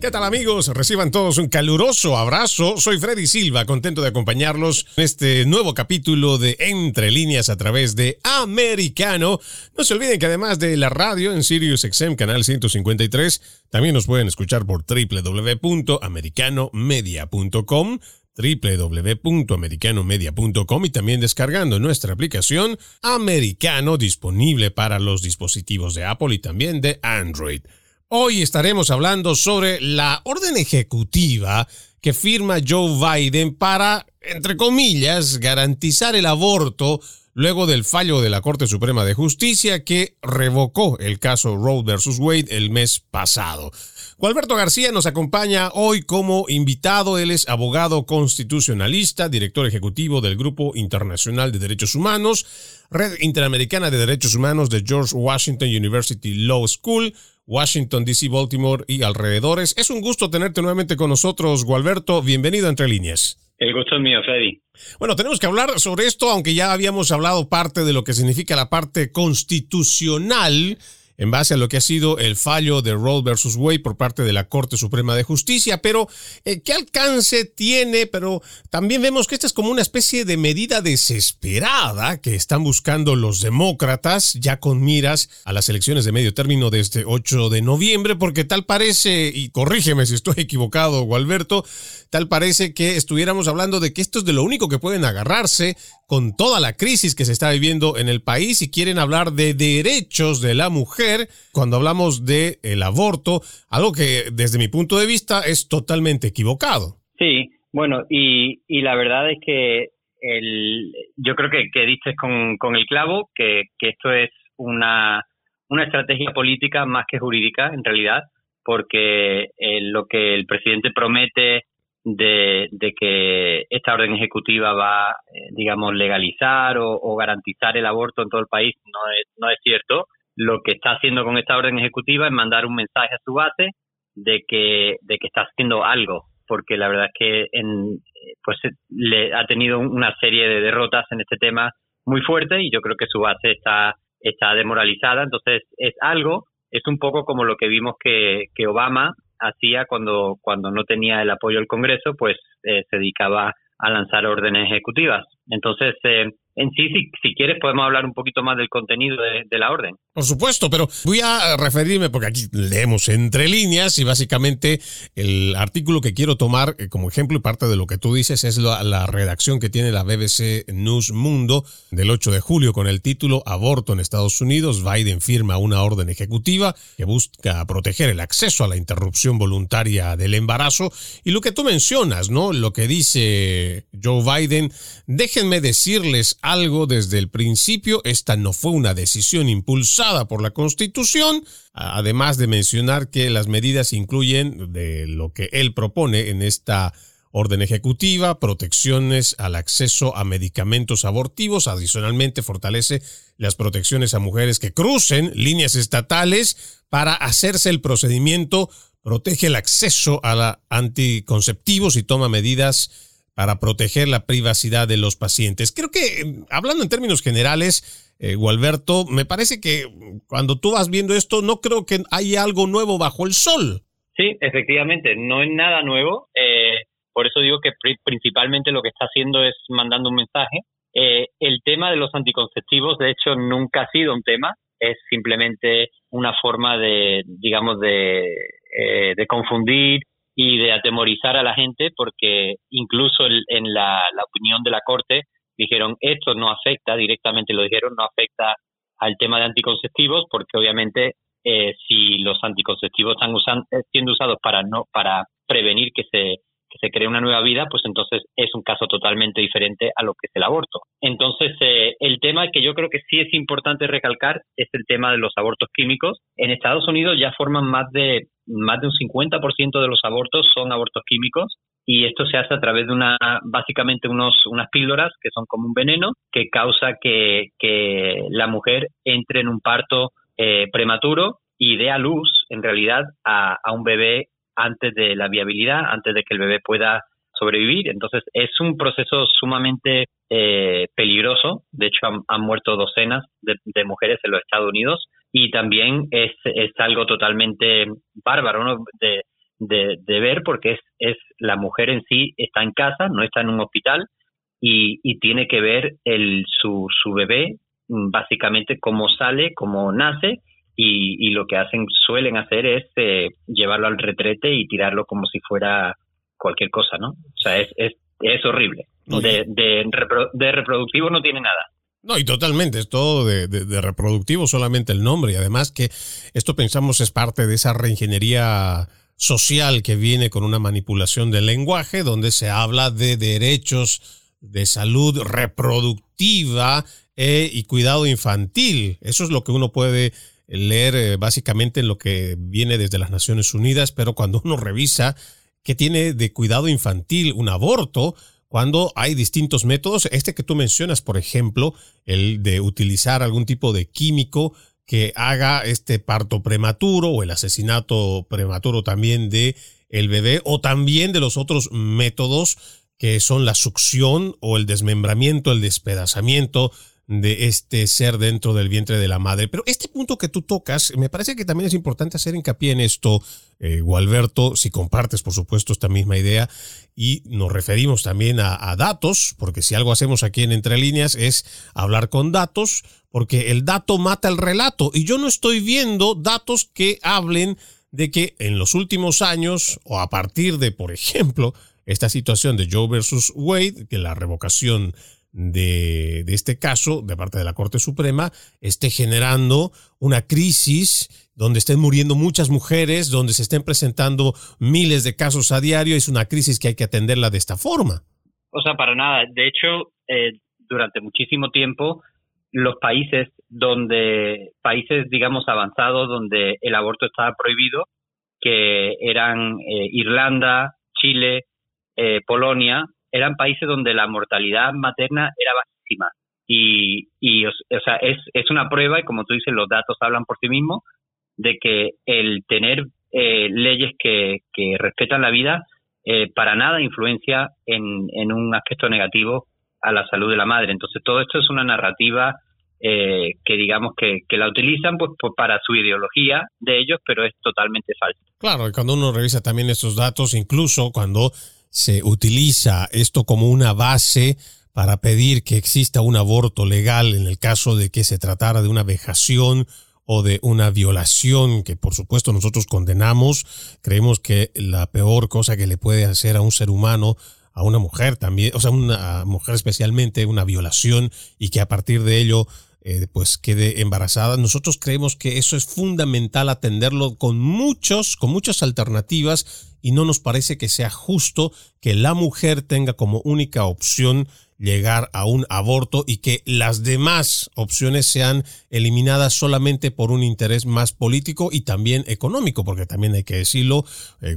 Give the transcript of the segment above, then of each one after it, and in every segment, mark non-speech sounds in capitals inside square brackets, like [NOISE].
¿Qué tal amigos? Reciban todos un caluroso abrazo. Soy Freddy Silva, contento de acompañarlos en este nuevo capítulo de Entre líneas a través de Americano. No se olviden que además de la radio en Sirius XM canal 153, también nos pueden escuchar por www.americanomedia.com www.americanomedia.com y también descargando nuestra aplicación Americano disponible para los dispositivos de Apple y también de Android. Hoy estaremos hablando sobre la orden ejecutiva que firma Joe Biden para, entre comillas, garantizar el aborto luego del fallo de la Corte Suprema de Justicia que revocó el caso Roe versus Wade el mes pasado. Gualberto García nos acompaña hoy como invitado. Él es abogado constitucionalista, director ejecutivo del Grupo Internacional de Derechos Humanos, Red Interamericana de Derechos Humanos de George Washington University Law School, Washington, D.C., Baltimore y alrededores. Es un gusto tenerte nuevamente con nosotros, Gualberto. Bienvenido a Entre Líneas. El gusto es mío, Freddy. Bueno, tenemos que hablar sobre esto, aunque ya habíamos hablado parte de lo que significa la parte constitucional en base a lo que ha sido el fallo de Roe versus Wade por parte de la Corte Suprema de Justicia, pero eh, ¿qué alcance tiene? Pero también vemos que esta es como una especie de medida desesperada que están buscando los demócratas ya con miras a las elecciones de medio término de este 8 de noviembre, porque tal parece, y corrígeme si estoy [LAUGHS] equivocado, Gualberto, tal parece que estuviéramos hablando de que esto es de lo único que pueden agarrarse con toda la crisis que se está viviendo en el país y quieren hablar de derechos de la mujer cuando hablamos de el aborto, algo que desde mi punto de vista es totalmente equivocado. Sí, bueno, y, y la verdad es que el, yo creo que, que dices con, con el clavo que, que esto es una, una estrategia política más que jurídica en realidad, porque eh, lo que el presidente promete de, que esta orden ejecutiva va, eh, digamos, legalizar o, garantizar el aborto en todo el país no es, no es cierto. Lo que está haciendo con esta orden ejecutiva es mandar un mensaje a su base de que, de que está haciendo algo, porque la verdad es que en, pues le ha tenido una serie de derrotas en este tema muy fuerte y yo creo que su base está, está demoralizada. Entonces es algo, es un poco como lo que vimos que, que Obama hacía cuando, cuando no tenía el apoyo del Congreso, pues eh, se dedicaba a lanzar órdenes ejecutivas. Entonces, eh, en sí, si, si, quieres, podemos hablar un poquito más del contenido de, la orden. Por supuesto, pero voy a referirme, porque aquí leemos entre líneas y básicamente el artículo que quiero tomar eh, como ejemplo y parte de lo que tú dices es la, redacción que tiene la BBC News Mundo del 8 de julio con el título Aborto en Estados Unidos. Biden firma una orden ejecutiva que busca proteger el acceso a la interrupción voluntaria del embarazo. Y lo que tú mencionas, ¿no? Lo que dice Joe Biden, déjenme decirles algo desde el principio. Esta no fue una decisión impulsada por la Constitución, además de mencionar que las medidas incluyen de lo que él propone en esta orden ejecutiva, protecciones al acceso a medicamentos abortivos, adicionalmente fortalece las protecciones a mujeres que crucen líneas estatales para hacerse el procedimiento, protege el acceso a la anticonceptivos y toma medidas para proteger la privacidad de los pacientes. Creo que, hablando en términos generales, eh, Gualberto, me parece que cuando tú vas viendo esto, no creo que haya algo nuevo bajo el sol. Sí, efectivamente, no es nada nuevo. Eh, por eso digo que principalmente lo que está haciendo es mandando un mensaje. Eh, el tema de los anticonceptivos, de hecho, nunca ha sido un tema. Es simplemente una forma de, digamos, de, de confundir y de atemorizar a la gente porque incluso en la, opinión de la Corte dijeron esto no afecta, directamente lo dijeron, no afecta al tema de anticonceptivos porque obviamente eh, si los anticonceptivos están eh, siendo usados para no para prevenir que se que se cree una nueva vida, pues entonces es un caso totalmente diferente a lo que es el aborto. Entonces, eh, el tema que yo creo que sí es importante recalcar es el tema de los abortos químicos. En Estados Unidos ya forman más de más de un 50% de los abortos son abortos químicos y esto se hace a través de una básicamente unos unas píldoras que son como un veneno que causa que, que la mujer entre en un parto eh, prematuro y dé a luz en realidad a, a un bebé antes de la viabilidad, antes de que el bebé pueda sobrevivir. Entonces es un proceso sumamente eh, peligroso. De hecho, han, muerto docenas de, mujeres en los Estados Unidos y también es, es algo totalmente bárbaro de, de, ver porque es, es la mujer en sí está en casa, no está en un hospital y, y tiene que ver el, su, su bebé mm, básicamente cómo sale, cómo nace y, lo que hacen suelen hacer es eh, llevarlo al retrete y tirarlo como si fuera cualquier cosa, ¿no? O sea, es, es, es horrible. de, de, de, reproductivo no tiene nada. No, y totalmente, es todo de, de, reproductivo, solamente el nombre. Y además que esto pensamos es parte de esa reingeniería social que viene con una manipulación del lenguaje, donde se habla de derechos de salud reproductiva eh, y cuidado infantil. Eso es lo que uno puede leer eh, básicamente lo que viene desde las Naciones Unidas, pero cuando uno revisa qué tiene de cuidado infantil un aborto, cuando hay distintos métodos, este que tú mencionas, por ejemplo, el de utilizar algún tipo de químico que haga este parto prematuro o el asesinato prematuro también de el bebé o también de los otros métodos que son la succión o el desmembramiento, el despedazamiento, de este ser dentro del vientre de la madre. Pero este punto que tú tocas, me parece que también es importante hacer hincapié en esto, eh, Gualberto, si compartes, por supuesto, esta misma idea. Y nos referimos también a, datos, porque si algo hacemos aquí en Entre Líneas es hablar con datos, porque el dato mata el relato. Y yo no estoy viendo datos que hablen de que en los últimos años, o a partir de, por ejemplo, esta situación de Joe versus Wade, que la revocación de, de, este caso, de parte de la Corte Suprema, esté generando una crisis donde estén muriendo muchas mujeres, donde se estén presentando miles de casos a diario. Es una crisis que hay que atenderla de esta forma. O sea, para nada. De hecho, eh, durante muchísimo tiempo, los países donde, países, digamos, avanzados, donde el aborto estaba prohibido, que eran eh, Irlanda, Chile, eh, Polonia, eran países donde la mortalidad materna era bajísima. Y, y o, sea, es, es una prueba, y como tú dices, los datos hablan por sí mismos, de que el tener eh, leyes que, que respetan la vida eh, para nada influencia en, en un aspecto negativo a la salud de la madre. Entonces, todo esto es una narrativa eh, que digamos que, la utilizan pues, para su ideología de ellos, pero es totalmente falso. Claro, y cuando uno revisa también esos datos, incluso cuando se utiliza esto como una base para pedir que exista un aborto legal en el caso de que se tratara de una vejación o de una violación que por supuesto nosotros condenamos. Creemos que la peor cosa que le puede hacer a un ser humano, a una mujer también, o sea, una mujer especialmente, una violación y que a partir de ello eh, pues quede embarazada. Nosotros creemos que eso es fundamental atenderlo con muchos, con muchas alternativas y no nos parece que sea justo que la mujer tenga como única opción llegar a un aborto y que las demás opciones sean eliminadas solamente por un interés más político y también económico, porque también hay que decirlo, eh,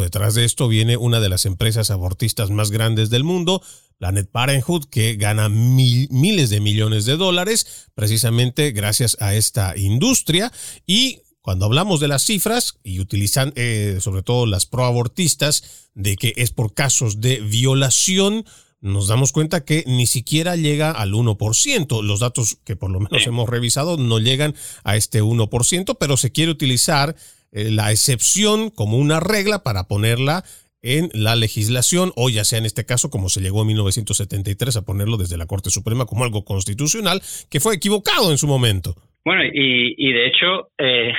detrás de esto viene una de las empresas abortistas más grandes del mundo, Planet Parenthood, que gana miles de millones de dólares precisamente gracias a esta industria. Y cuando hablamos de las cifras y utilizan eh, sobre todo las proabortistas de que es por casos de violación, nos damos cuenta que ni siquiera llega al 1%. Los datos que por lo menos hemos revisado no llegan a este 1%, pero se quiere utilizar eh, la excepción como una regla para ponerla en la legislación, o ya sea en este caso, como se llegó en 1973 a ponerlo desde la Corte Suprema como algo constitucional, que fue equivocado en su momento. Bueno, y, y de hecho, eh,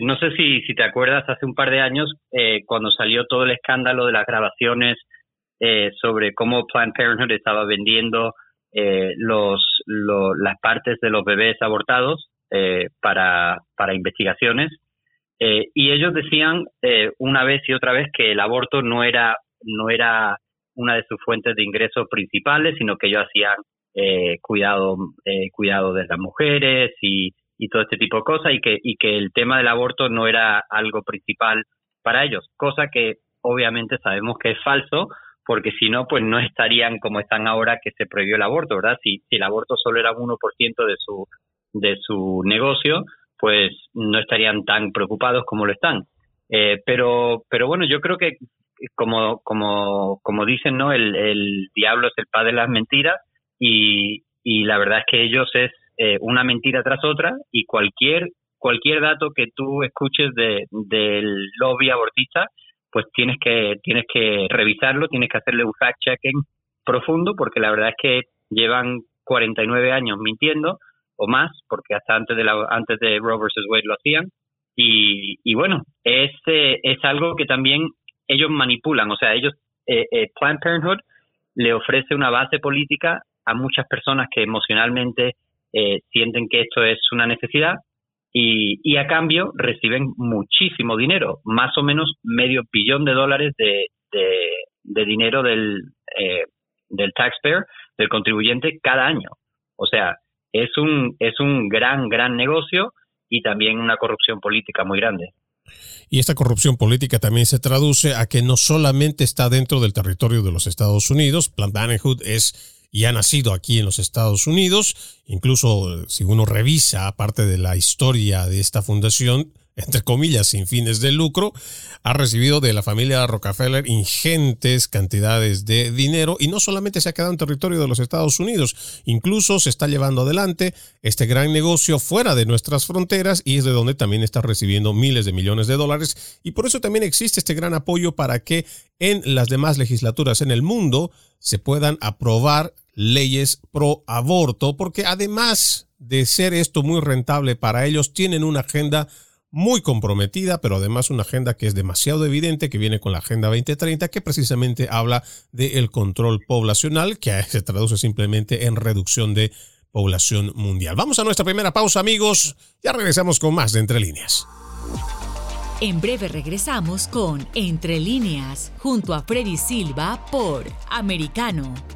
no sé si, si te acuerdas, hace un par de años, eh, cuando salió todo el escándalo de las grabaciones eh, sobre cómo Planned Parenthood estaba vendiendo los, las partes de los bebés abortados, eh, para, para investigaciones. Eh, y ellos decían eh, una vez y otra vez que el aborto no era, no era una de sus fuentes de ingresos principales, sino que ellos hacían eh, cuidado, cuidado de las mujeres y, y, todo este tipo de cosas y que, y que el tema del aborto no era algo principal para ellos, cosa que obviamente sabemos que es falso, porque si no, pues no estarían como están ahora que se prohibió el aborto, ¿verdad? Si, si el aborto solo era un 1% de su, de su negocio, pues no estarían tan preocupados como lo están. Eh, pero, pero bueno, yo creo que como, como, como dicen, ¿no? El, el diablo es el padre de las mentiras y, y la verdad es que ellos es eh, una mentira tras otra y cualquier, cualquier dato que tú escuches de, del lobby abortista, pues tienes que, tienes que revisarlo, tienes que hacerle un fact-checking profundo porque la verdad es que llevan 49 años mintiendo o más, porque hasta antes de, la, antes de Roe vs. Wade lo hacían. Y, y bueno, es, es algo que también ellos manipulan, o sea, ellos, eh, eh, Planned Parenthood le ofrece una base política a muchas personas que emocionalmente eh, sienten que esto es una necesidad y, a cambio reciben muchísimo dinero, más o menos medio billón de dólares de, de, dinero del, eh, del taxpayer, del contribuyente cada año. O sea, es un, es un gran, gran negocio y también una corrupción política muy grande. Y esta corrupción política también se traduce a que no solamente está dentro del territorio de los Estados Unidos, Planned Parenthood es y ha nacido aquí en los Estados Unidos, incluso si uno revisa parte de la historia de esta fundación, entre comillas, sin fines de lucro, ha recibido de la familia Rockefeller ingentes cantidades de dinero y no solamente se ha quedado en territorio de los Estados Unidos, incluso se está llevando adelante este gran negocio fuera de nuestras fronteras y es de donde también está recibiendo miles de millones de dólares y por eso también existe este gran apoyo para que en las demás legislaturas en el mundo se puedan aprobar leyes pro aborto, porque además de ser esto muy rentable para ellos, tienen una agenda muy comprometida, pero además una agenda que es demasiado evidente, que viene con la Agenda 2030, que precisamente habla del control poblacional, que [LAUGHS] se traduce simplemente en reducción de población mundial. Vamos a nuestra primera pausa, amigos. Ya regresamos con más de Entre Líneas. En breve regresamos con Entre Líneas, junto a Freddy Silva por Americano.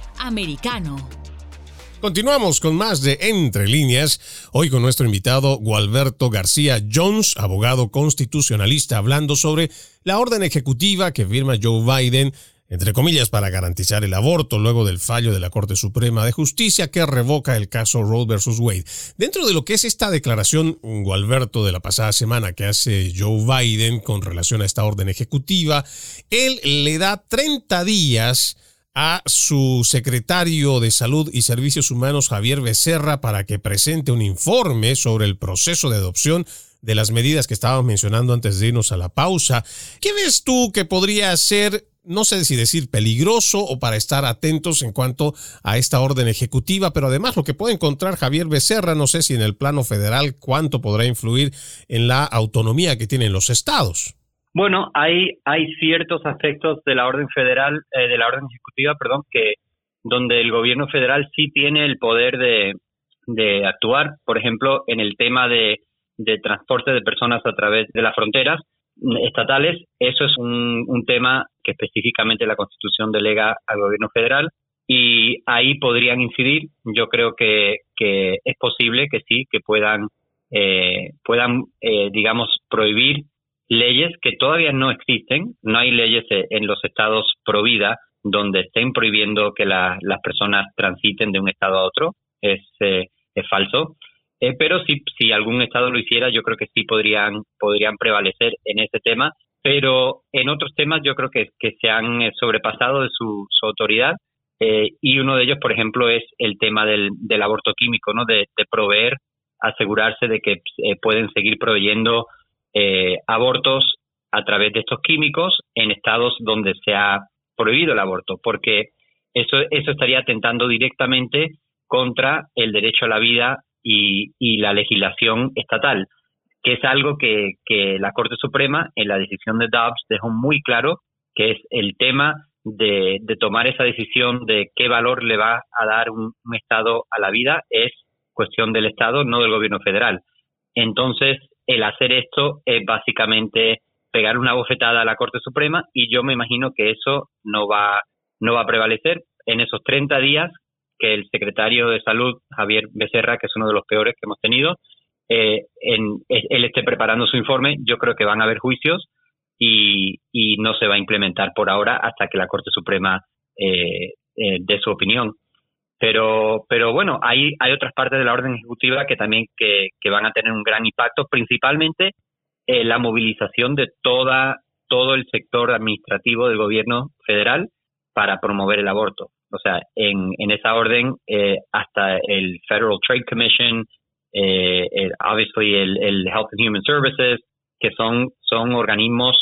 Americano. Continuamos con más de Entre líneas, hoy con nuestro invitado Gualberto García Jones, abogado constitucionalista, hablando sobre la orden ejecutiva que firma Joe Biden entre comillas, para garantizar el aborto luego del fallo de la Corte Suprema de Justicia que revoca el caso Roe versus Wade. Dentro de lo que es esta declaración, Gualberto, de la pasada semana que hace Joe Biden con relación a esta orden ejecutiva, él le da 30 días a su secretario de Salud y Servicios Humanos, Javier Becerra, para que presente un informe sobre el proceso de adopción de las medidas que estábamos mencionando antes de irnos a la pausa. ¿Qué ves tú que podría ser no sé si decir peligroso o para estar atentos en cuanto a esta orden ejecutiva, pero además lo que puede encontrar Javier Becerra, no sé si en el plano federal cuánto podrá influir en la autonomía que tienen los estados. Bueno, hay, hay ciertos aspectos de la orden federal, eh, de la orden ejecutiva, perdón, que donde el gobierno federal sí tiene el poder de, de actuar, por ejemplo, en el tema de, de transporte de personas a través de las fronteras, estatales, eso es un, un tema que específicamente la Constitución delega al gobierno federal y ahí podrían incidir. Yo creo que, que es posible que sí, que puedan, eh, puedan eh, digamos, prohibir leyes que todavía no existen. No hay leyes en los estados pro donde estén prohibiendo que las personas transiten de un estado a otro. Es, eh, es falso. Eh, pero si, si algún Estado lo hiciera, yo creo que sí podrían, podrían prevalecer en ese tema. Pero en otros temas yo creo que, se han eh, sobrepasado de su, autoridad. Eh, y uno de ellos, por ejemplo, es el tema del, del aborto químico, ¿no? De, proveer, asegurarse de que pueden seguir proveyendo abortos a través de estos químicos en estados donde se ha prohibido el aborto, porque eso, eso estaría atentando directamente contra el derecho a la vida y, la legislación estatal, que es algo que, la Corte Suprema en la decisión de Dobbs dejó muy claro, que es el tema de, tomar esa decisión de qué valor le va a dar un, Estado a la vida es cuestión del Estado, no del gobierno federal. Entonces, el hacer esto es básicamente pegar una bofetada a la Corte Suprema y yo me imagino que eso no va, no va a prevalecer. En esos 30 días que el secretario de Salud, Javier Becerra, que es uno de los peores que hemos tenido, eh, en, él esté preparando su informe. Yo creo que van a haber juicios y, no se va a implementar por ahora hasta que la Corte Suprema eh, eh, dé su opinión. Pero, pero bueno, hay, hay otras partes de la orden ejecutiva que también que, van a tener un gran impacto, principalmente la movilización de toda, todo el sector administrativo del gobierno federal para promover el aborto. O sea, en, en esa orden, eh, hasta el Federal Trade Commission, eh, el, obviously el, el, Health and Human Services, que son, son organismos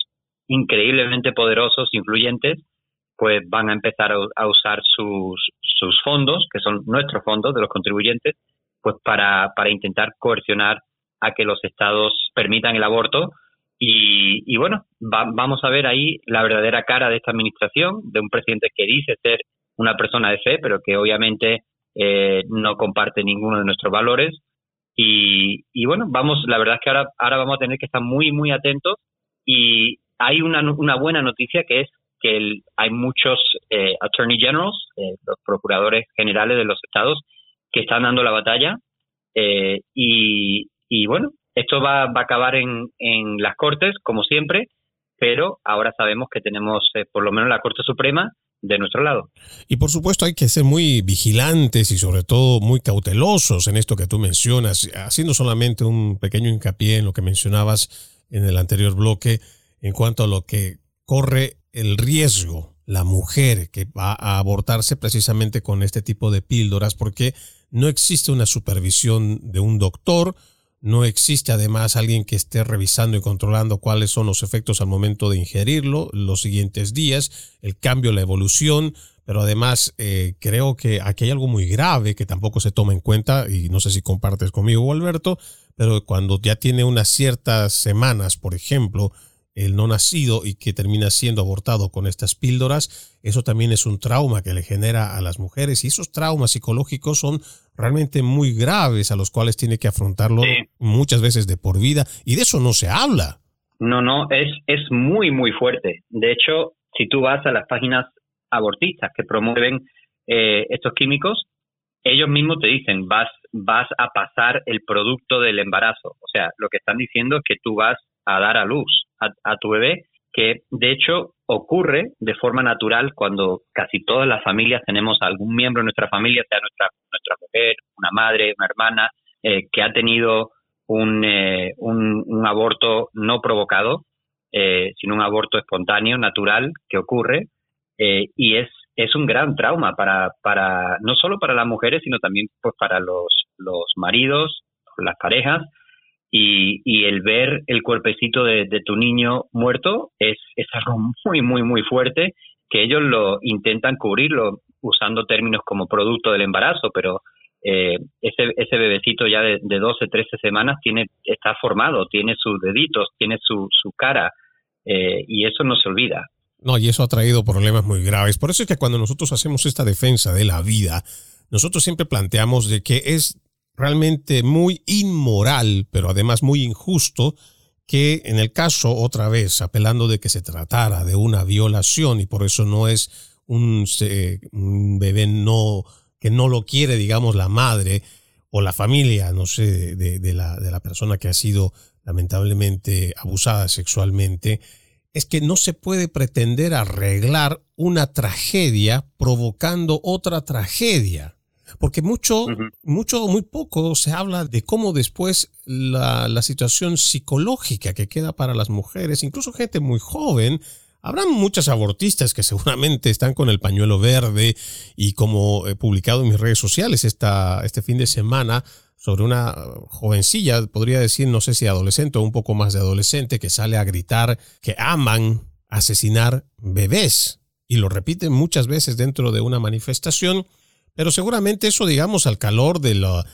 increíblemente poderosos, influyentes, pues van a empezar a, usar sus, sus fondos, que son nuestros fondos de los contribuyentes, pues para, para intentar coercionar a que los estados permitan el aborto. Y, bueno, vamos a ver ahí la verdadera cara de esta administración, de un presidente que dice ser una persona de fe, pero que obviamente eh, no comparte ninguno de nuestros valores. Y, y, bueno, vamos, la verdad es que ahora, ahora vamos a tener que estar muy, muy atentos. Y hay una, una buena noticia que es que hay muchos eh, attorney generals, eh, los procuradores generales de los estados, que están dando la batalla. y, y bueno, esto va, va a acabar en, en las cortes, como siempre, pero ahora sabemos que tenemos por lo menos la Corte Suprema de nuestro lado. Y por supuesto hay que ser muy vigilantes y sobre todo muy cautelosos en esto que tú mencionas, haciendo solamente un pequeño hincapié en lo que mencionabas en el anterior bloque en cuanto a lo que corre el riesgo la mujer que va a abortarse precisamente con este tipo de píldoras porque no existe una supervisión de un doctor, no existe además alguien que esté revisando y controlando cuáles son los efectos al momento de ingerirlo los siguientes días, el cambio, la evolución, pero además eh, creo que aquí hay algo muy grave que tampoco se toma en cuenta y no sé si compartes conmigo, Alberto, pero cuando ya tiene unas ciertas semanas, por ejemplo, el no nacido y que termina siendo abortado con estas píldoras, eso también es un trauma que le genera a las mujeres y esos traumas psicológicos son realmente muy graves a los cuales tiene que afrontarlo muchas veces de por vida y de eso no se habla. No, no, es, es muy, muy fuerte. De hecho, si tú vas a las páginas abortistas que promueven eh, estos químicos, ellos mismos te dicen, vas, vas a pasar el producto del embarazo. O sea, lo que están diciendo es que tú vas a dar a luz a, tu bebé, que de hecho ocurre de forma natural cuando casi todas las familias tenemos algún miembro de nuestra familia, sea nuestra, nuestra mujer, una madre, una hermana, eh, que ha tenido un, eh, un, un, aborto no provocado, sino un aborto espontáneo, natural, que ocurre eh, y es, es un gran trauma para, para, no solo para las mujeres, sino también pues, para los, los maridos, las parejas, y, y el ver el cuerpecito de, tu niño muerto es, es algo muy, muy, muy fuerte, que ellos lo intentan cubrirlo usando términos como producto del embarazo, pero eh, ese, ese bebecito ya de, de 12, 13 semanas tiene, está formado, tiene sus deditos, tiene su, su cara, eh, y eso no se olvida. No, y eso ha traído problemas muy graves. Por eso es que cuando nosotros hacemos esta defensa de la vida, nosotros siempre planteamos de que es realmente muy inmoral, pero además muy injusto, que en el caso, otra vez, apelando de que se tratara de una violación y por eso no es un, bebé no, que no lo quiere, digamos, la madre o la familia, no sé, de, la, de la persona que ha sido lamentablemente abusada sexualmente, es que no se puede pretender arreglar una tragedia provocando otra tragedia. Porque mucho, mucho, muy poco se habla de cómo después la, la, situación psicológica que queda para las mujeres, incluso gente muy joven, habrán muchas abortistas que seguramente están con el pañuelo verde y como he publicado en mis redes sociales esta, este fin de semana, sobre una jovencilla, podría decir, no sé si adolescente o un poco más de adolescente, que sale a gritar que aman asesinar bebés. Y lo repiten muchas veces dentro de una manifestación, pero seguramente eso, digamos, al calor de la,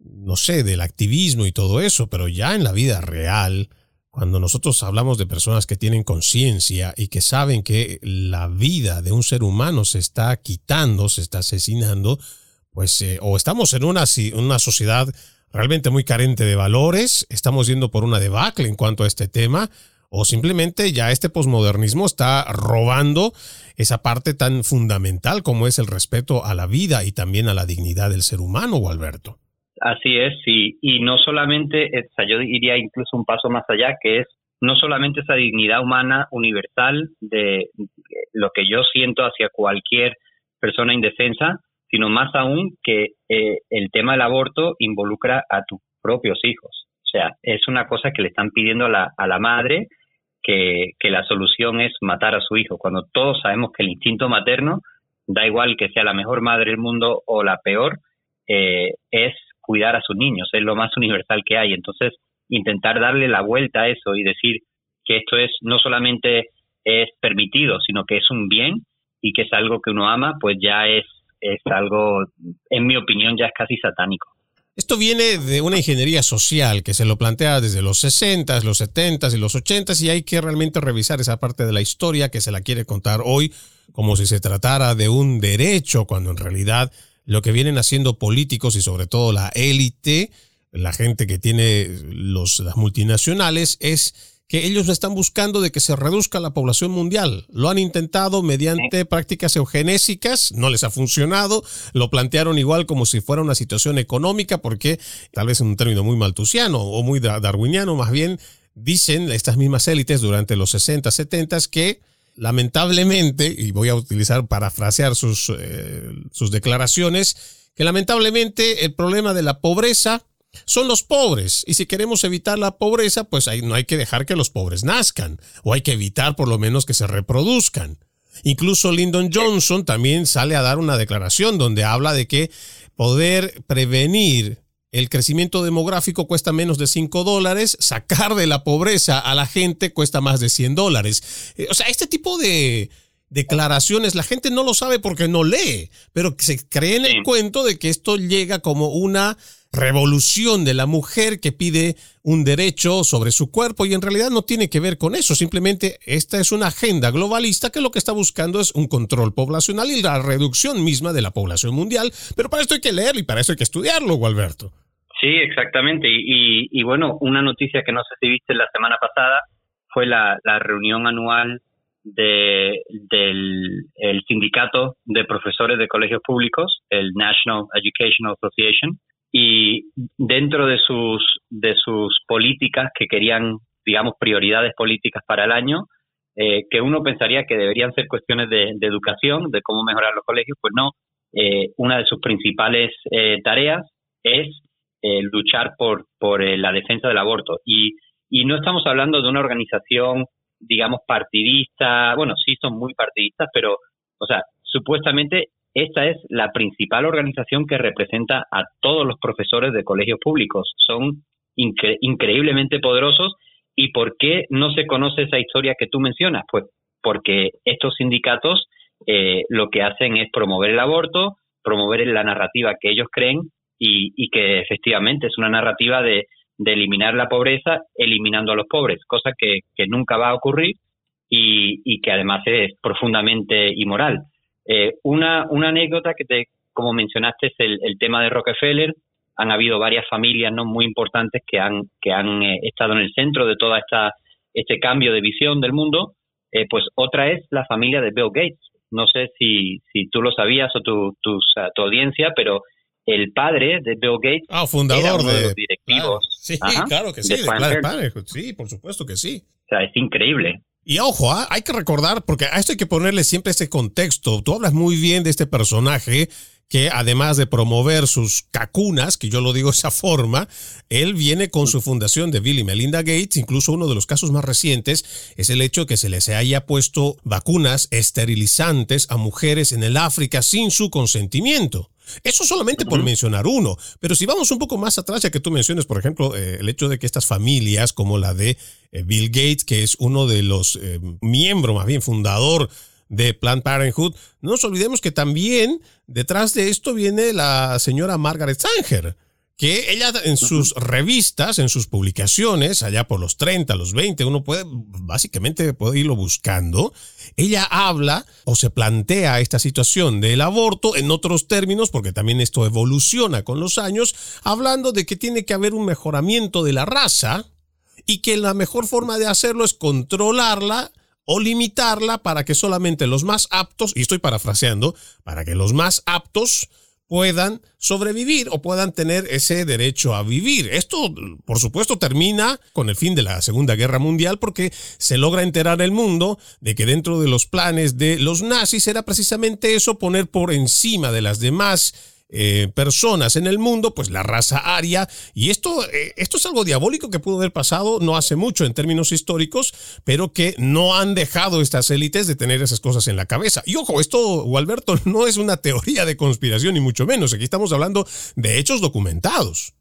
no sé, del activismo y todo eso, pero ya en la vida real, cuando nosotros hablamos de personas que tienen conciencia y que saben que la vida de un ser humano se está quitando, se está asesinando, pues eh, o estamos en una, una sociedad realmente muy carente de valores, estamos yendo por una debacle en cuanto a este tema, o simplemente ya este posmodernismo está robando esa parte tan fundamental como es el respeto a la vida y también a la dignidad del ser humano, Alberto. Así es, sí, y no solamente, yo diría incluso un paso más allá, que es no solamente esa dignidad humana universal de lo que yo siento hacia cualquier persona indefensa, sino más aún que eh, el tema del aborto involucra a tus propios hijos. O sea, es una cosa que le están pidiendo a la, a la madre que, la solución es matar a su hijo, cuando todos sabemos que el instinto materno, da igual que sea la mejor madre del mundo o la peor, eh, es cuidar a sus niños, es lo más universal que hay. Entonces, intentar darle la vuelta a eso y decir que esto es no solamente es permitido, sino que es un bien y que es algo que uno ama, pues ya es es algo, en mi opinión, ya es casi satánico. Esto viene de una ingeniería social que se lo plantea desde los 60, los 70 y los 80 y hay que realmente revisar esa parte de la historia que se la quiere contar hoy como si se tratara de un derecho, cuando en realidad lo que vienen haciendo políticos y sobre todo la élite, la gente que tiene los, las multinacionales, es que ellos están buscando de que se reduzca la población mundial. Lo han intentado mediante prácticas eugenésicas, no les ha funcionado, lo plantearon igual como si fuera una situación económica, porque tal vez en un término muy maltusiano o muy darwiniano, más bien dicen estas mismas élites durante los 60, 70 que lamentablemente, y voy a utilizar, parafrasear sus, eh, sus declaraciones, que lamentablemente el problema de la pobreza son los pobres. Y si queremos evitar la pobreza, pues no hay que dejar que los pobres nazcan, o hay que evitar por lo menos que se reproduzcan. Incluso Lyndon Johnson también sale a dar una declaración donde habla de que poder prevenir el crecimiento demográfico cuesta menos de 5 dólares, sacar de la pobreza a la gente cuesta más de 100 dólares. Eh, o sea, este tipo de declaraciones, la gente no lo sabe porque no lee, pero se cree en el cuento de que esto llega como una revolución de la mujer que pide un derecho sobre su cuerpo y en realidad no tiene que ver con eso, simplemente esta es una agenda globalista que lo que está buscando es un control poblacional y la reducción misma de la población mundial, pero para esto hay que leerlo y para eso hay que estudiarlo, Gualberto. Sí, exactamente. Y, bueno, una noticia que no sé si viste la semana pasada fue la, reunión anual de, del el sindicato de profesores de colegios públicos, el National Educational Association, y dentro de sus, de sus políticas que querían, digamos, prioridades políticas para el año, eh, que uno pensaría que deberían ser cuestiones de, educación, de cómo mejorar los colegios, pues no. Eh, una de sus principales eh, tareas es luchar por, por la defensa del aborto. Y, y no estamos hablando de una organización, digamos, partidista, bueno, sí son muy partidistas, pero, o sea, supuestamente esta es la principal organización que representa a todos los profesores de colegios públicos. Son increíblemente poderosos. ¿Y por qué no se conoce esa historia que tú mencionas? Pues porque estos sindicatos eh, lo que hacen es promover el aborto, promover la narrativa que ellos creen y, que efectivamente es una narrativa de, eliminar la pobreza eliminando a los pobres, cosa que, nunca va a ocurrir y, y que además es profundamente inmoral. Eh, una, una anécdota que te, como mencionaste, es el, tema de Rockefeller. Han habido varias familias no muy importantes que han, que han eh, estado en el centro de toda este cambio de visión del mundo. Eh, pues otra es la familia de Bill Gates. No sé si, si tú lo sabías o tu, tu audiencia, pero el padre de Bill Gates ah, fundador de, los directivos. Sí, claro que sí, de, sí, por supuesto que sí. O sea, es increíble. Y ojo, ¿ah? hay que recordar, porque a esto hay que ponerle siempre ese contexto. Tú hablas muy bien de este personaje que además de promover sus cacunas, que yo lo digo de esa forma, él viene con su fundación de Bill y Melinda Gates. Incluso uno de los casos más recientes es el hecho de que se les haya puesto vacunas esterilizantes a mujeres en el África sin su consentimiento. Eso solamente por mencionar uno, pero si vamos un poco más atrás, ya que tú mencionas, por ejemplo, eh, el hecho de que estas familias, como la de eh, Bill Gates, que es uno de los eh, miembros, más bien fundador de Planned Parenthood, no nos olvidemos que también detrás de esto viene la señora Margaret Sanger que ella en sus revistas, en sus publicaciones, allá por los 30, los 20, uno puede, básicamente puede irlo buscando, ella habla o se plantea esta situación del aborto en otros términos, porque también esto evoluciona con los años, hablando de que tiene que haber un mejoramiento de la raza y que la mejor forma de hacerlo es controlarla o limitarla para que solamente los más aptos, y estoy parafraseando, para que los más aptos puedan sobrevivir o puedan tener ese derecho a vivir. Esto, por supuesto, termina con el fin de la Segunda Guerra Mundial porque se logra enterar el mundo de que dentro de los planes de los nazis era precisamente eso, poner por encima de las demás eh, personas en el mundo, pues la raza aria. Y esto, eh, esto es algo diabólico que pudo haber pasado no hace mucho en términos históricos, pero que no han dejado estas élites de tener esas cosas en la cabeza. Y ojo, esto, Alberto, [LAUGHS] no es una teoría de conspiración, ni mucho menos. Aquí estamos hablando de hechos documentados.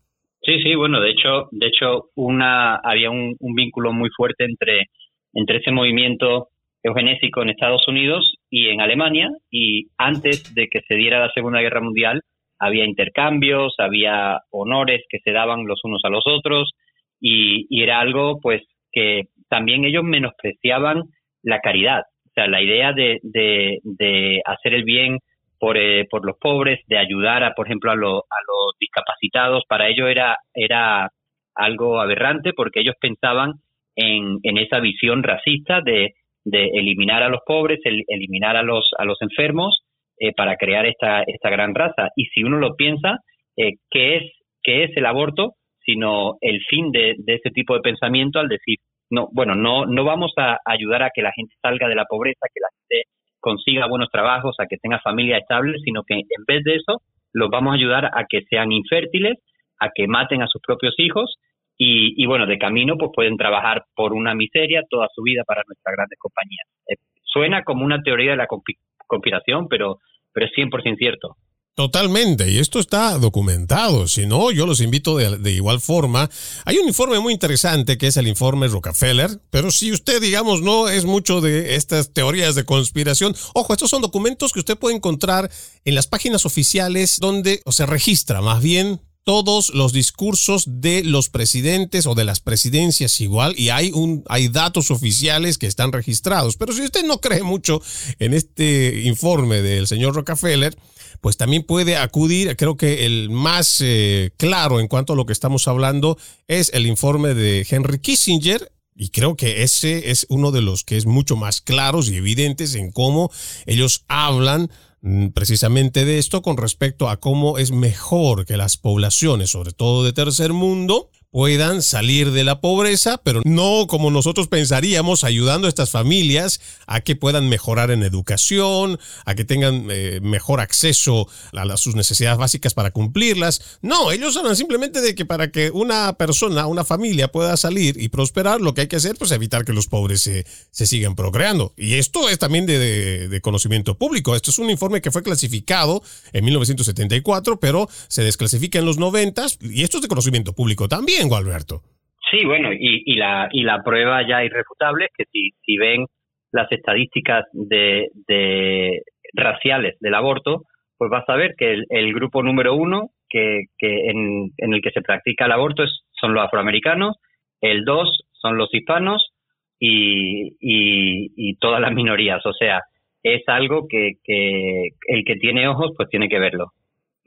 Sí, sí, bueno, de hecho, de hecho, una había un, vínculo muy fuerte entre, entre ese movimiento eugenésico en Estados Unidos y en Alemania, y antes de que se diera la Segunda Guerra Mundial, había intercambios, había honores que se daban los unos a los otros y, era algo pues que también ellos menospreciaban la caridad, o sea, la idea de, de, hacer el bien por, eh, por los pobres, de ayudar a, por ejemplo, a, a los discapacitados, para ellos era, era algo aberrante porque ellos pensaban en, en esa visión racista de, de eliminar a los pobres, eliminar a los, a los enfermos eh, para crear esta, esta gran raza. Y si uno lo piensa, eh, ¿qué, es, ¿qué es el aborto? Sino el fin de, de ese tipo de pensamiento al decir, no, bueno, no, no vamos a ayudar a que la gente salga de la pobreza, que la gente consiga buenos trabajos, a que tenga familia estable, sino que en vez de eso, los vamos a ayudar a que sean infértiles, a que maten a sus propios hijos y, y, bueno, de camino pues pueden trabajar por una miseria toda su vida para nuestras grandes compañías. Eh, suena como una teoría de la conspiración, pero, pero es 100% cierto. Totalmente, y esto está documentado. Si no, yo los invito de, igual forma. Hay un informe muy interesante que es el informe Rockefeller, pero si usted, digamos, no es mucho de estas teorías de conspiración, ojo, estos son documentos que usted puede encontrar en las páginas oficiales donde se registra más bien todos los discursos de los presidentes o de las presidencias igual y hay un hay datos oficiales que están registrados. Pero si usted no cree mucho en este informe del señor Rockefeller, pues también puede acudir, creo que el más eh, claro en cuanto a lo que estamos hablando es el informe de Henry Kissinger, y creo que ese es uno de los que es mucho más claros y evidentes en cómo ellos hablan precisamente de esto con respecto a cómo es mejor que las poblaciones, sobre todo de tercer mundo, puedan salir de la pobreza, pero no como nosotros pensaríamos, ayudando a estas familias a que puedan mejorar en educación, a que tengan eh, mejor acceso a, sus necesidades básicas para cumplirlas. No, ellos hablan simplemente de que para que una persona, una familia pueda salir y prosperar, lo que hay que hacer, pues evitar que los pobres se, se sigan procreando. Y esto es también de, de conocimiento público. Esto es un informe que fue clasificado en 1974, pero se desclasifica en los 90 y esto es de conocimiento público también. Alberto. Sí, bueno, y, la, y la prueba ya irrefutable es que si, si ven las estadísticas de, de raciales del aborto, pues vas a ver que el, grupo número uno que, que en, en, el que se practica el aborto es, son los afroamericanos, el dos son los hispanos y, y, todas las minorías. O sea, es algo que, que el que tiene ojos pues tiene que verlo.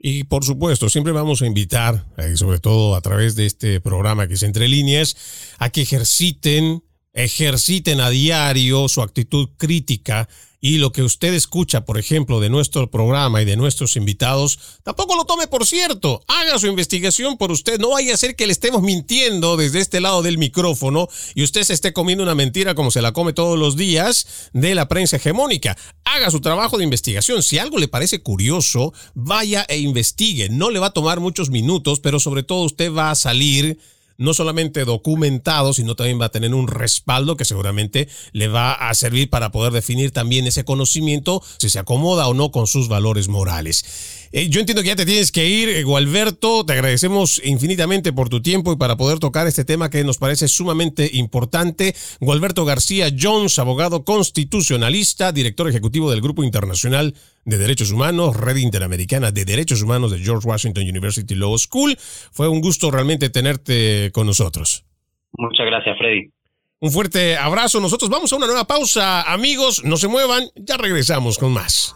Y por supuesto, siempre vamos a invitar, eh, sobre todo a través de este programa que es Entre Líneas, a que ejerciten, ejerciten a diario su actitud crítica y lo que usted escucha, por ejemplo, de nuestro programa y de nuestros invitados, tampoco lo tome por cierto. Haga su investigación por usted. No vaya a ser que le estemos mintiendo desde este lado del micrófono y usted se esté comiendo una mentira como se la come todos los días de la prensa hegemónica. Haga su trabajo de investigación. Si algo le parece curioso, vaya e investigue. No le va a tomar muchos minutos, pero sobre todo usted va a salir no solamente documentado, sino también va a tener un respaldo que seguramente le va a servir para poder definir también ese conocimiento, si se acomoda o no con sus valores morales. Eh, yo entiendo que ya te tienes que ir, eh, Gualberto. Te agradecemos infinitamente por tu tiempo y para poder tocar este tema que nos parece sumamente importante. Gualberto García Jones, abogado constitucionalista, director ejecutivo del Grupo Internacional de Derechos Humanos, Red Interamericana de Derechos Humanos de George Washington University Law School. Fue un gusto realmente tenerte con nosotros. Muchas gracias, Freddy. Un fuerte abrazo. Nosotros vamos a una nueva pausa. Amigos, no se muevan. Ya regresamos con más.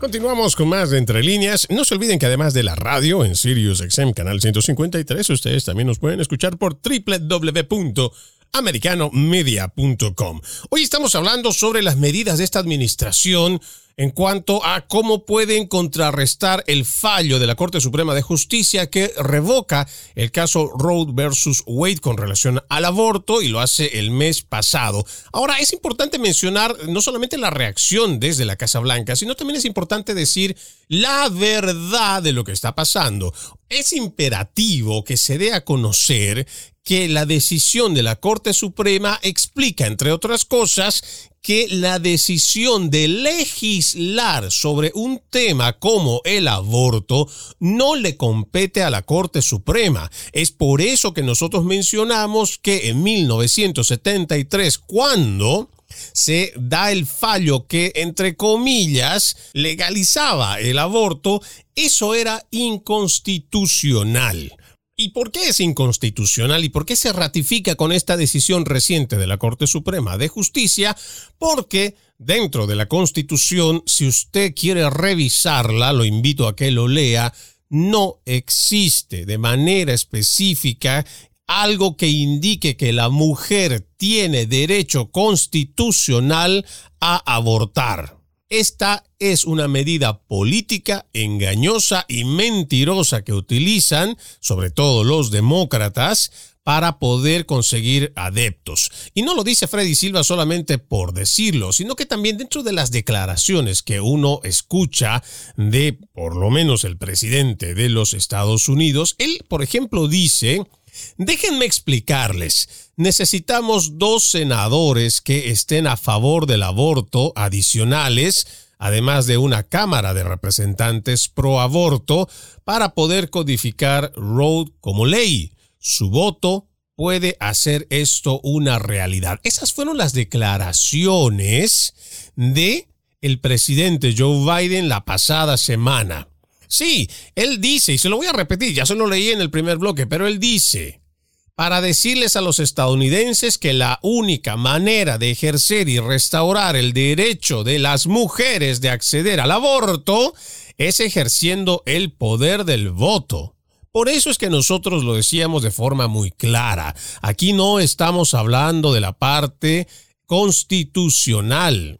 Continuamos con más de Entre Líneas. No se olviden que además de la radio en Sirius XM Canal 153, ustedes también nos pueden escuchar por www.americanomedia.com. Hoy estamos hablando sobre las medidas de esta administración en cuanto a cómo pueden contrarrestar el fallo de la Corte Suprema de Justicia que revoca el caso Roe versus Wade con relación al aborto y lo hace el mes pasado. Ahora, es importante mencionar no solamente la reacción desde la Casa Blanca, sino también es importante decir la verdad de lo que está pasando. Es imperativo que se dé a conocer que la decisión de la Corte Suprema explica, entre otras cosas, que la decisión de legislar sobre un tema como el aborto no le compete a la Corte Suprema. Es por eso que nosotros mencionamos que en 1973, cuando se da el fallo que, entre comillas, legalizaba el aborto, eso era inconstitucional. ¿Y por qué es inconstitucional y por qué se ratifica con esta decisión reciente de la Corte Suprema de Justicia? Porque dentro de la Constitución, si usted quiere revisarla, lo invito a que lo lea, no existe de manera específica algo que indique que la mujer tiene derecho constitucional a abortar. Esta es una medida política engañosa y mentirosa que utilizan, sobre todo los demócratas, para poder conseguir adeptos. Y no lo dice Freddy Silva solamente por decirlo, sino que también dentro de las declaraciones que uno escucha de por lo menos el presidente de los Estados Unidos, él, por ejemplo, dice Déjenme explicarles. Necesitamos dos senadores que estén a favor del aborto adicionales, además de una Cámara de Representantes pro aborto, para poder codificar Roe como ley. Su voto puede hacer esto una realidad. Esas fueron las declaraciones de el presidente Joe Biden la pasada semana. Sí, él dice, y se lo voy a repetir, ya se lo leí en el primer bloque, pero él dice, para decirles a los estadounidenses que la única manera de ejercer y restaurar el derecho de las mujeres de acceder al aborto es ejerciendo el poder del voto. Por eso es que nosotros lo decíamos de forma muy clara. Aquí no estamos hablando de la parte constitucional.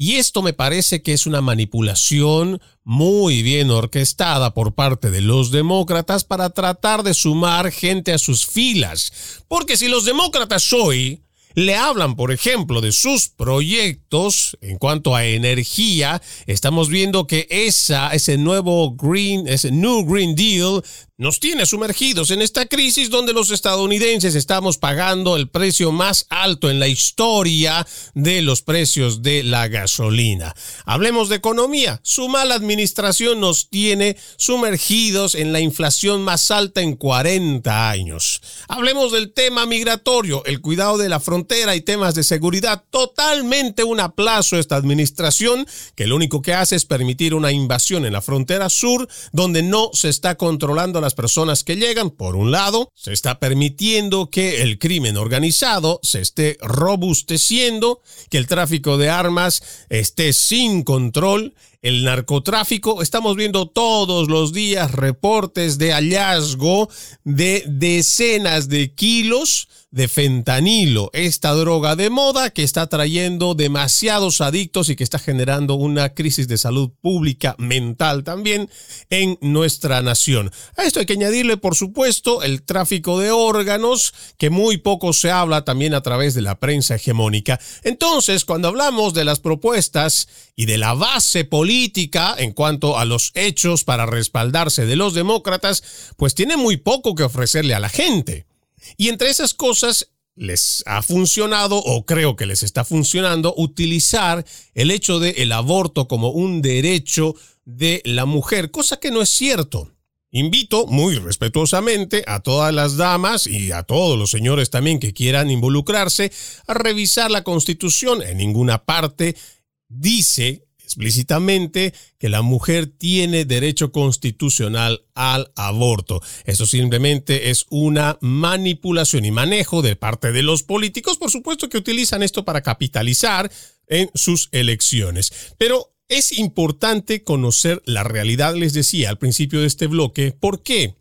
Y esto me parece que es una manipulación muy bien orquestada por parte de los demócratas para tratar de sumar gente a sus filas. Porque si los demócratas hoy le hablan, por ejemplo, de sus proyectos en cuanto a energía, estamos viendo que esa, ese nuevo Green, ese New Green Deal nos tiene sumergidos en esta crisis donde los estadounidenses estamos pagando el precio más alto en la historia de los precios de la gasolina. Hablemos de economía. Su mala administración nos tiene sumergidos en la inflación más alta en 40 años. Hablemos del tema migratorio, el cuidado de la frontera y temas de seguridad. Totalmente un aplazo esta administración que lo único que hace es permitir una invasión en la frontera sur donde no se está controlando la personas que llegan. Por un lado, se está permitiendo que el crimen organizado se esté robusteciendo, que el tráfico de armas esté sin control. El narcotráfico. Estamos viendo todos los días reportes de hallazgo de decenas de kilos de fentanilo, esta droga de moda que está trayendo demasiados adictos y que está generando una crisis de salud pública mental también en nuestra nación. A esto hay que añadirle, por supuesto, el tráfico de órganos, que muy poco se habla también a través de la prensa hegemónica. Entonces, cuando hablamos de las propuestas y de la base política en cuanto a los hechos para respaldarse de los demócratas, pues tiene muy poco que ofrecerle a la gente. Y entre esas cosas les ha funcionado o creo que les está funcionando utilizar el hecho de el aborto como un derecho de la mujer, cosa que no es cierto. Invito muy respetuosamente a todas las damas y a todos los señores también que quieran involucrarse a revisar la Constitución. En ninguna parte dice explícitamente que la mujer tiene derecho constitucional al aborto. Esto simplemente es una manipulación y manejo de parte de los políticos, por supuesto que utilizan esto para capitalizar en sus elecciones. Pero es importante conocer la realidad, les decía al principio de este bloque. ¿Por qué?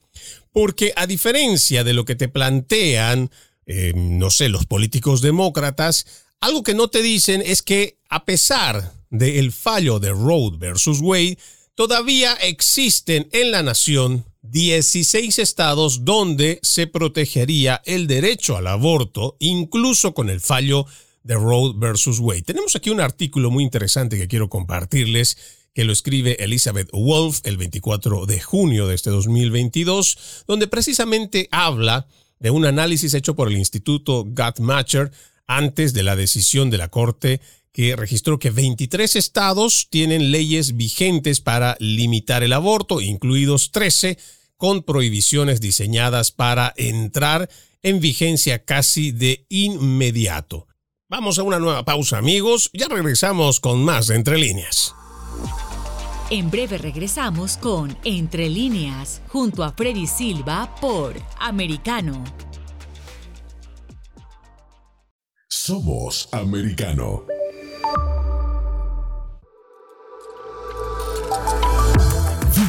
Porque a diferencia de lo que te plantean, eh, no sé, los políticos demócratas, algo que no te dicen es que a pesar del fallo de Roe versus Wade, todavía existen en la nación 16 estados donde se protegería el derecho al aborto, incluso con el fallo de Roe versus Wade. Tenemos aquí un artículo muy interesante que quiero compartirles que lo escribe Elizabeth Wolf el 24 de junio de este 2022, donde precisamente habla de un análisis hecho por el Instituto Guttmacher antes de la decisión de la Corte que registró que 23 estados tienen leyes vigentes para limitar el aborto, incluidos 13 con prohibiciones diseñadas para entrar en vigencia casi de inmediato. Vamos a una nueva pausa amigos, ya regresamos con más de Entre líneas. En breve regresamos con Entre líneas, junto a Freddy Silva por Americano. Somos Americano.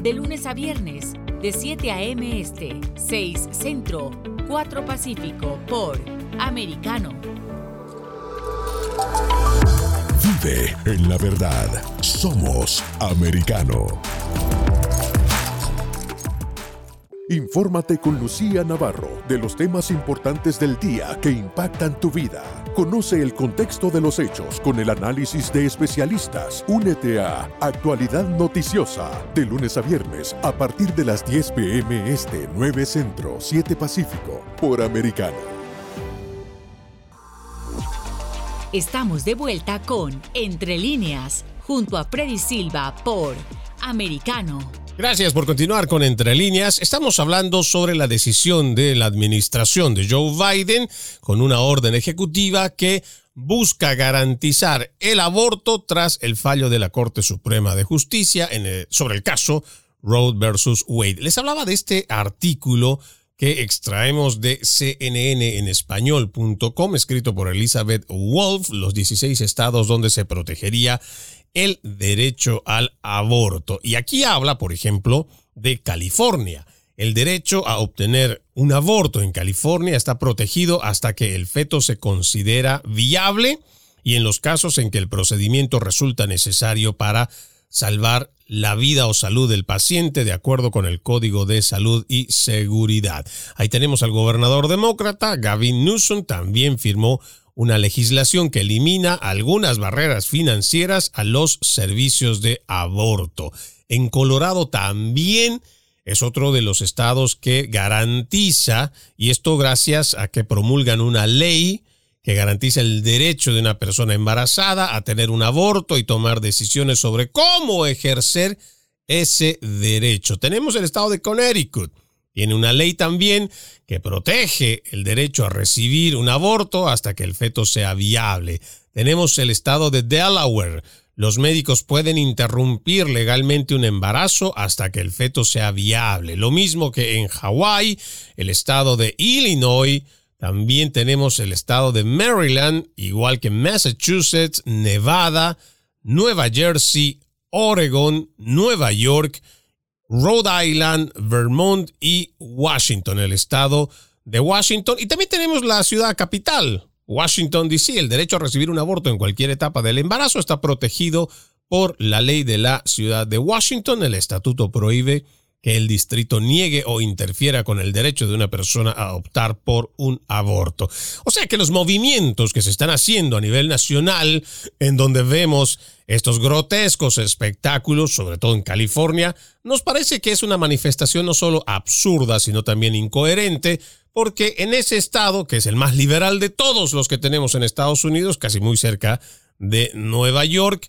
de lunes a viernes, de 7 a.m. Este, 6 Centro, 4 Pacífico por Americano. Vive en la verdad. Somos Americano. Infórmate con Lucía Navarro de los temas importantes del día que impactan tu vida. Conoce el contexto de los hechos con el análisis de especialistas. Únete a Actualidad Noticiosa de lunes a viernes a partir de las 10 pm este 9 Centro 7 Pacífico por Americano. Estamos de vuelta con Entre líneas junto a Freddy Silva por Americano. Gracias por continuar con Entre líneas. Estamos hablando sobre la decisión de la administración de Joe Biden con una orden ejecutiva que busca garantizar el aborto tras el fallo de la Corte Suprema de Justicia sobre el caso Roe versus Wade. Les hablaba de este artículo que extraemos de CNN en español.com, escrito por Elizabeth Wolf, los 16 estados donde se protegería el derecho al aborto. Y aquí habla, por ejemplo, de California. El derecho a obtener un aborto en California está protegido hasta que el feto se considera viable y en los casos en que el procedimiento resulta necesario para salvar la vida o salud del paciente de acuerdo con el Código de Salud y Seguridad. Ahí tenemos al gobernador demócrata, Gavin Newsom, también firmó una legislación que elimina algunas barreras financieras a los servicios de aborto. En Colorado también es otro de los estados que garantiza, y esto gracias a que promulgan una ley que garantiza el derecho de una persona embarazada a tener un aborto y tomar decisiones sobre cómo ejercer ese derecho. Tenemos el estado de Connecticut tiene una ley también que protege el derecho a recibir un aborto hasta que el feto sea viable. Tenemos el estado de Delaware. Los médicos pueden interrumpir legalmente un embarazo hasta que el feto sea viable. Lo mismo que en Hawái, el estado de Illinois, también tenemos el estado de Maryland, igual que Massachusetts, Nevada, Nueva Jersey, Oregon, Nueva York, Rhode Island, Vermont y Washington, el estado de Washington. Y también tenemos la ciudad capital, Washington, D.C. El derecho a recibir un aborto en cualquier etapa del embarazo está protegido por la ley de la ciudad de Washington. El estatuto prohíbe que el distrito niegue o interfiera con el derecho de una persona a optar por un aborto. O sea que los movimientos que se están haciendo a nivel nacional, en donde vemos estos grotescos espectáculos, sobre todo en California, nos parece que es una manifestación no solo absurda, sino también incoherente, porque en ese estado, que es el más liberal de todos los que tenemos en Estados Unidos, casi muy cerca de Nueva York,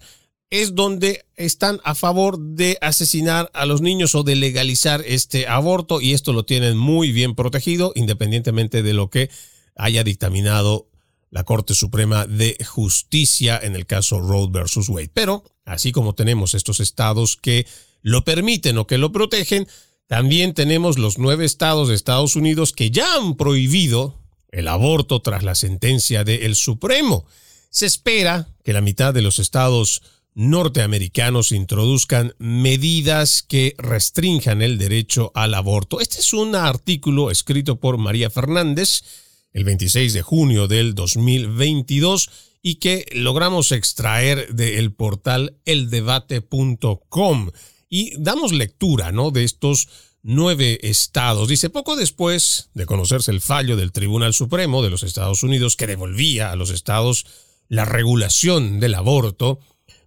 es donde están a favor de asesinar a los niños o de legalizar este aborto y esto lo tienen muy bien protegido independientemente de lo que haya dictaminado la Corte Suprema de Justicia en el caso Roe versus Wade. Pero así como tenemos estos estados que lo permiten o que lo protegen, también tenemos los nueve estados de Estados Unidos que ya han prohibido el aborto tras la sentencia del Supremo. Se espera que la mitad de los estados norteamericanos introduzcan medidas que restrinjan el derecho al aborto. Este es un artículo escrito por María Fernández el 26 de junio del 2022 y que logramos extraer del portal eldebate.com y damos lectura ¿no? de estos nueve estados. Dice, poco después de conocerse el fallo del Tribunal Supremo de los Estados Unidos que devolvía a los estados la regulación del aborto,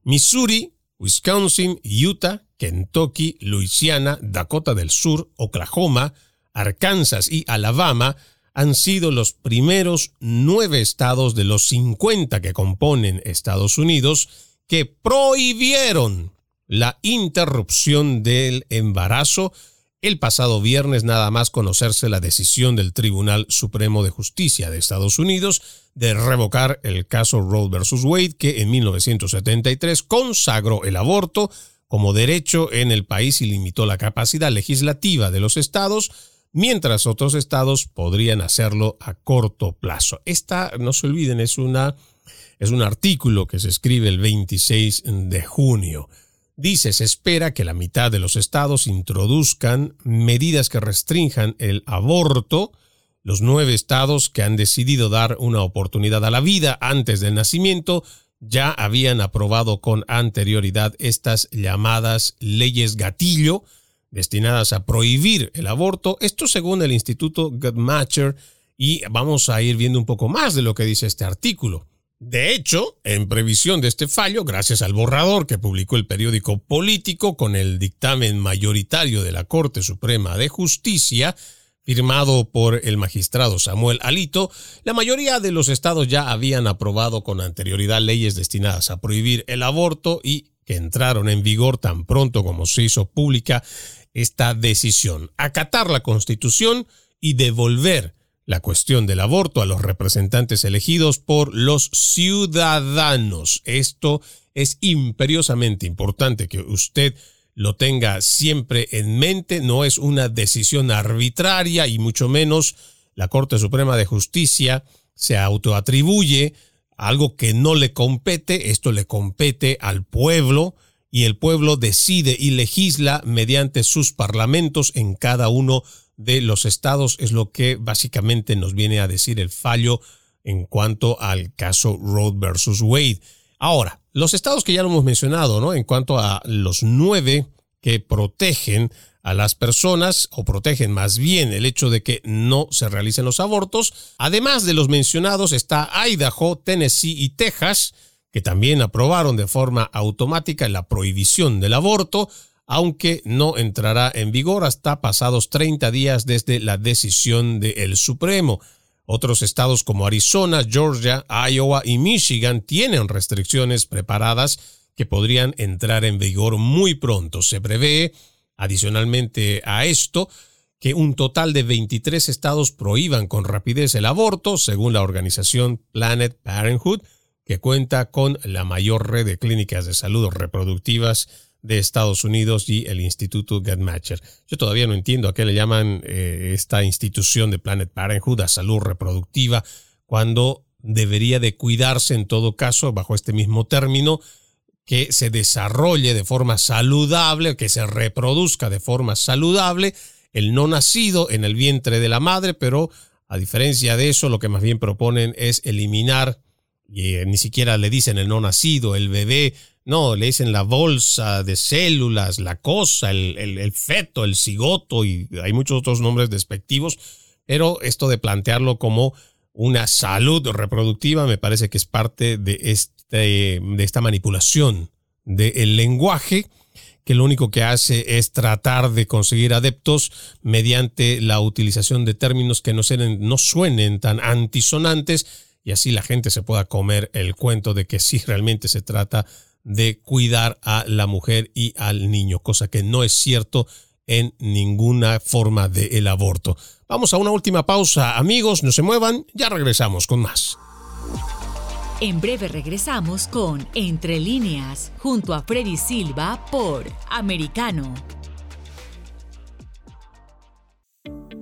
Missouri, Wisconsin, Utah, Kentucky, Luisiana, Dakota del Sur, Oklahoma, Arkansas y Alabama han sido los primeros nueve estados de los 50 que componen Estados Unidos que prohibieron la interrupción del embarazo el pasado viernes nada más conocerse la decisión del Tribunal Supremo de Justicia de Estados Unidos de revocar el caso Roe versus Wade que en 1973 consagró el aborto como derecho en el país y limitó la capacidad legislativa de los estados, mientras otros estados podrían hacerlo a corto plazo. Esta, no se olviden, es una es un artículo que se escribe el 26 de junio. Dice, se espera que la mitad de los estados introduzcan medidas que restrinjan el aborto. Los nueve estados que han decidido dar una oportunidad a la vida antes del nacimiento ya habían aprobado con anterioridad estas llamadas leyes gatillo destinadas a prohibir el aborto. Esto según el Instituto Guttmacher y vamos a ir viendo un poco más de lo que dice este artículo. De hecho, en previsión de este fallo, gracias al borrador que publicó el periódico Político con el dictamen mayoritario de la Corte Suprema de Justicia, firmado por el magistrado Samuel Alito, la mayoría de los estados ya habían aprobado con anterioridad leyes destinadas a prohibir el aborto y que entraron en vigor tan pronto como se hizo pública esta decisión. Acatar la Constitución y devolver la cuestión del aborto a los representantes elegidos por los ciudadanos. Esto es imperiosamente importante que usted lo tenga siempre en mente. No es una decisión arbitraria y mucho menos la Corte Suprema de Justicia se autoatribuye algo que no le compete. Esto le compete al pueblo y el pueblo decide y legisla mediante sus parlamentos en cada uno de los estados. Es lo que básicamente nos viene a decir el fallo en cuanto al caso Road versus Wade. Ahora, los estados que ya lo hemos mencionado, ¿no? En cuanto a los nueve que protegen a las personas o protegen más bien el hecho de que no se realicen los abortos. Además de los mencionados está Idaho, Tennessee y Texas, que también aprobaron de forma automática la prohibición del aborto, aunque no entrará en vigor hasta pasados 30 días desde la decisión del Supremo. Otros estados como Arizona, Georgia, Iowa y Michigan tienen restricciones preparadas que podrían entrar en vigor muy pronto. Se prevé, adicionalmente a esto, que un total de 23 estados prohíban con rapidez el aborto, según la organización Planet Parenthood, que cuenta con la mayor red de clínicas de salud reproductivas de Estados Unidos y el Instituto Guttmacher. Yo todavía no entiendo a qué le llaman eh, esta institución de Planet Parenthood a salud reproductiva cuando debería de cuidarse en todo caso bajo este mismo término que se desarrolle de forma saludable, que se reproduzca de forma saludable el no nacido en el vientre de la madre, pero a diferencia de eso, lo que más bien proponen es eliminar y eh, ni siquiera le dicen el no nacido, el bebé, no, le dicen la bolsa de células, la cosa, el, el, feto, el cigoto y hay muchos otros nombres despectivos, pero esto de plantearlo como una salud reproductiva me parece que es parte de, este, de esta manipulación del lenguaje que lo único que hace es tratar de conseguir adeptos mediante la utilización de términos que no, no suenen tan antisonantes y así la gente se pueda comer el cuento de que sí realmente se trata de cuidar a la mujer y al niño, cosa que no es cierto en ninguna forma del aborto. Vamos a una última pausa, amigos, no se muevan, ya regresamos con más. En breve regresamos con Entre líneas, junto a Freddy Silva por Americano.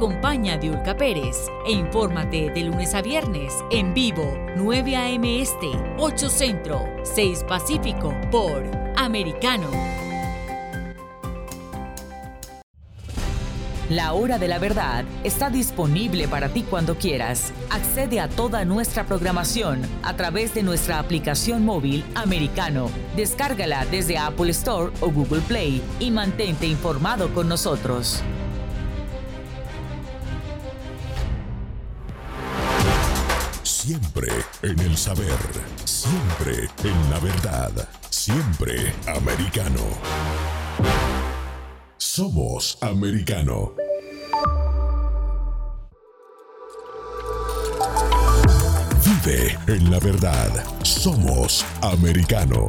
Acompaña a Diulca Pérez e infórmate de lunes a viernes en vivo 9 a.m. Este, 8 Centro, 6 Pacífico por Americano. La Hora de la Verdad está disponible para ti cuando quieras. Accede a toda nuestra programación a través de nuestra aplicación móvil americano. Descárgala desde Apple Store o Google Play y mantente informado con nosotros. Siempre en el saber, siempre en la verdad, siempre americano. Somos americano. Vive en la verdad. Somos americano.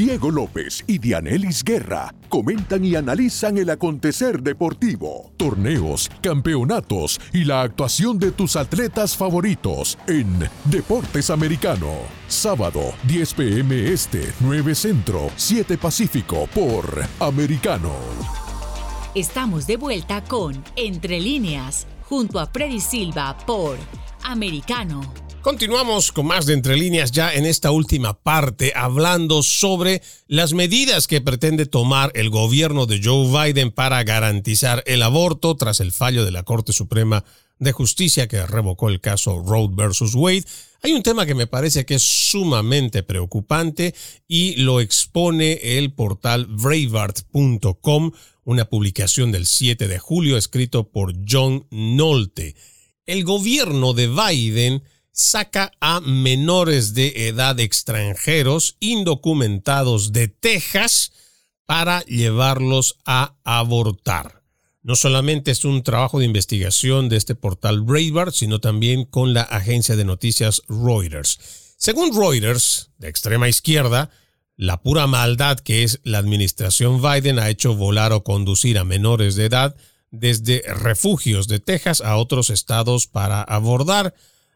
Diego López y Dianelis Guerra comentan y analizan el acontecer deportivo, torneos, campeonatos y la actuación de tus atletas favoritos en Deportes Americano. Sábado, 10 pm Este, 9 Centro, 7 Pacífico por Americano. Estamos de vuelta con Entre líneas, junto a Freddy Silva por Americano. Continuamos con más de Entre líneas ya en esta última parte, hablando sobre las medidas que pretende tomar el gobierno de Joe Biden para garantizar el aborto tras el fallo de la Corte Suprema de Justicia que revocó el caso Roe versus Wade. Hay un tema que me parece que es sumamente preocupante y lo expone el portal Breitbart.com, una publicación del 7 de julio escrito por John Nolte. El gobierno de Biden saca a menores de edad extranjeros indocumentados de Texas para llevarlos a abortar. No solamente es un trabajo de investigación de este portal Breitbart, sino también con la agencia de noticias Reuters. Según Reuters, de extrema izquierda, la pura maldad que es la administración Biden ha hecho volar o conducir a menores de edad desde refugios de Texas a otros estados para abordar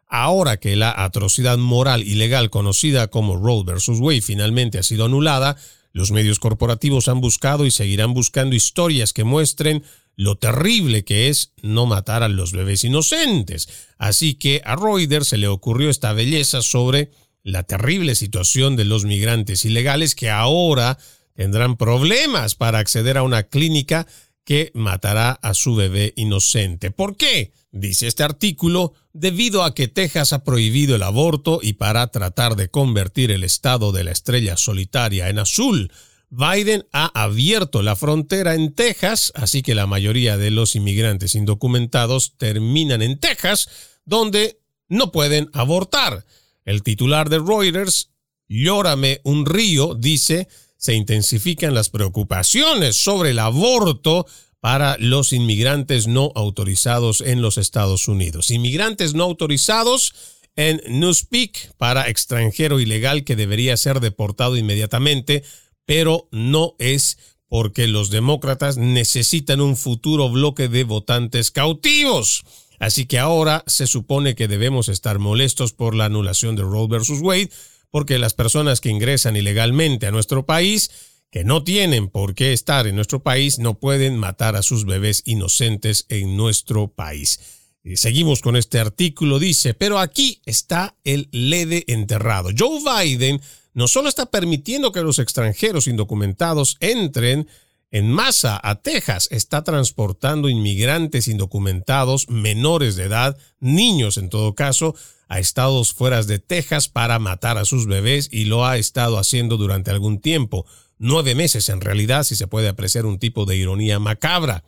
Ahora que la atrocidad moral y legal conocida como Roe vs. Wade finalmente ha sido anulada, los medios corporativos han buscado y seguirán buscando historias que muestren lo terrible que es no matar a los bebés inocentes. Así que a Reuters se le ocurrió esta belleza sobre la terrible situación de los migrantes ilegales que ahora tendrán problemas para acceder a una clínica que matará a su bebé inocente. ¿Por qué? Dice este artículo, debido a que Texas ha prohibido el aborto y para tratar de convertir el estado de la estrella solitaria en azul, Biden ha abierto la frontera en Texas, así que la mayoría de los inmigrantes indocumentados terminan en Texas, donde no pueden abortar. El titular de Reuters, Llórame un río, dice, se intensifican las preocupaciones sobre el aborto para los inmigrantes no autorizados en los Estados Unidos. Inmigrantes no autorizados en Newspeak para extranjero ilegal que debería ser deportado inmediatamente, pero no es porque los demócratas necesitan un futuro bloque de votantes cautivos. Así que ahora se supone que debemos estar molestos por la anulación de Roe versus Wade, porque las personas que ingresan ilegalmente a nuestro país, que no tienen por qué estar en nuestro país, no pueden matar a sus bebés inocentes en nuestro país. Y seguimos con este artículo, dice, pero aquí está el lede enterrado. Joe Biden no solo está permitiendo que los extranjeros indocumentados entren en masa a Texas, está transportando inmigrantes indocumentados menores de edad, niños en todo caso, a estados fuera de Texas para matar a sus bebés y lo ha estado haciendo durante algún tiempo. Nueve meses en realidad, si se puede apreciar un tipo de ironía macabra.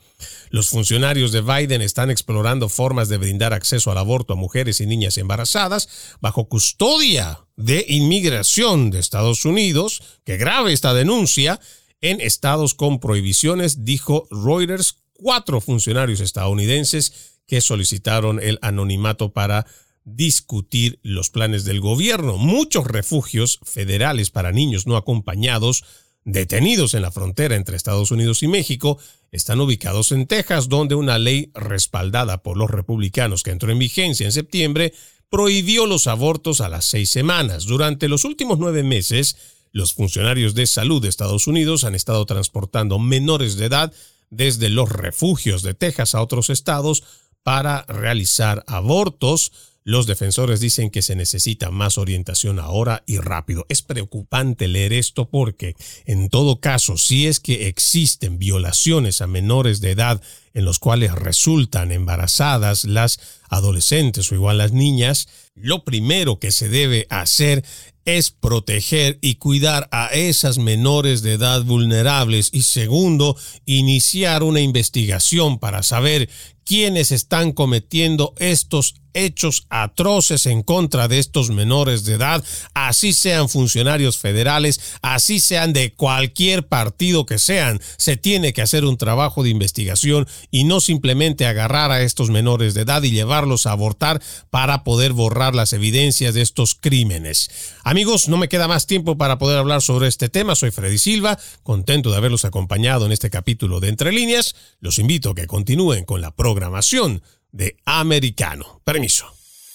Los funcionarios de Biden están explorando formas de brindar acceso al aborto a mujeres y niñas embarazadas bajo custodia de inmigración de Estados Unidos. Que grave esta denuncia en estados con prohibiciones, dijo Reuters, cuatro funcionarios estadounidenses que solicitaron el anonimato para discutir los planes del gobierno. Muchos refugios federales para niños no acompañados detenidos en la frontera entre Estados Unidos y México están ubicados en Texas, donde una ley respaldada por los republicanos que entró en vigencia en septiembre prohibió los abortos a las seis semanas. Durante los últimos nueve meses, los funcionarios de salud de Estados Unidos han estado transportando menores de edad desde los refugios de Texas a otros estados para realizar abortos. Los defensores dicen que se necesita más orientación ahora y rápido. Es preocupante leer esto porque, en todo caso, si es que existen violaciones a menores de edad en los cuales resultan embarazadas las adolescentes o igual las niñas, lo primero que se debe hacer es proteger y cuidar a esas menores de edad vulnerables y segundo, iniciar una investigación para saber quiénes están cometiendo estos hechos atroces en contra de estos menores de edad, así sean funcionarios federales, así sean de cualquier partido que sean. Se tiene que hacer un trabajo de investigación y no simplemente agarrar a estos menores de edad y llevarlos a abortar para poder borrar las evidencias de estos crímenes. Amigos, no me queda más tiempo para poder hablar sobre este tema. Soy Freddy Silva, contento de haberlos acompañado en este capítulo de Entre Líneas. Los invito a que continúen con la programación de Americano. Permiso.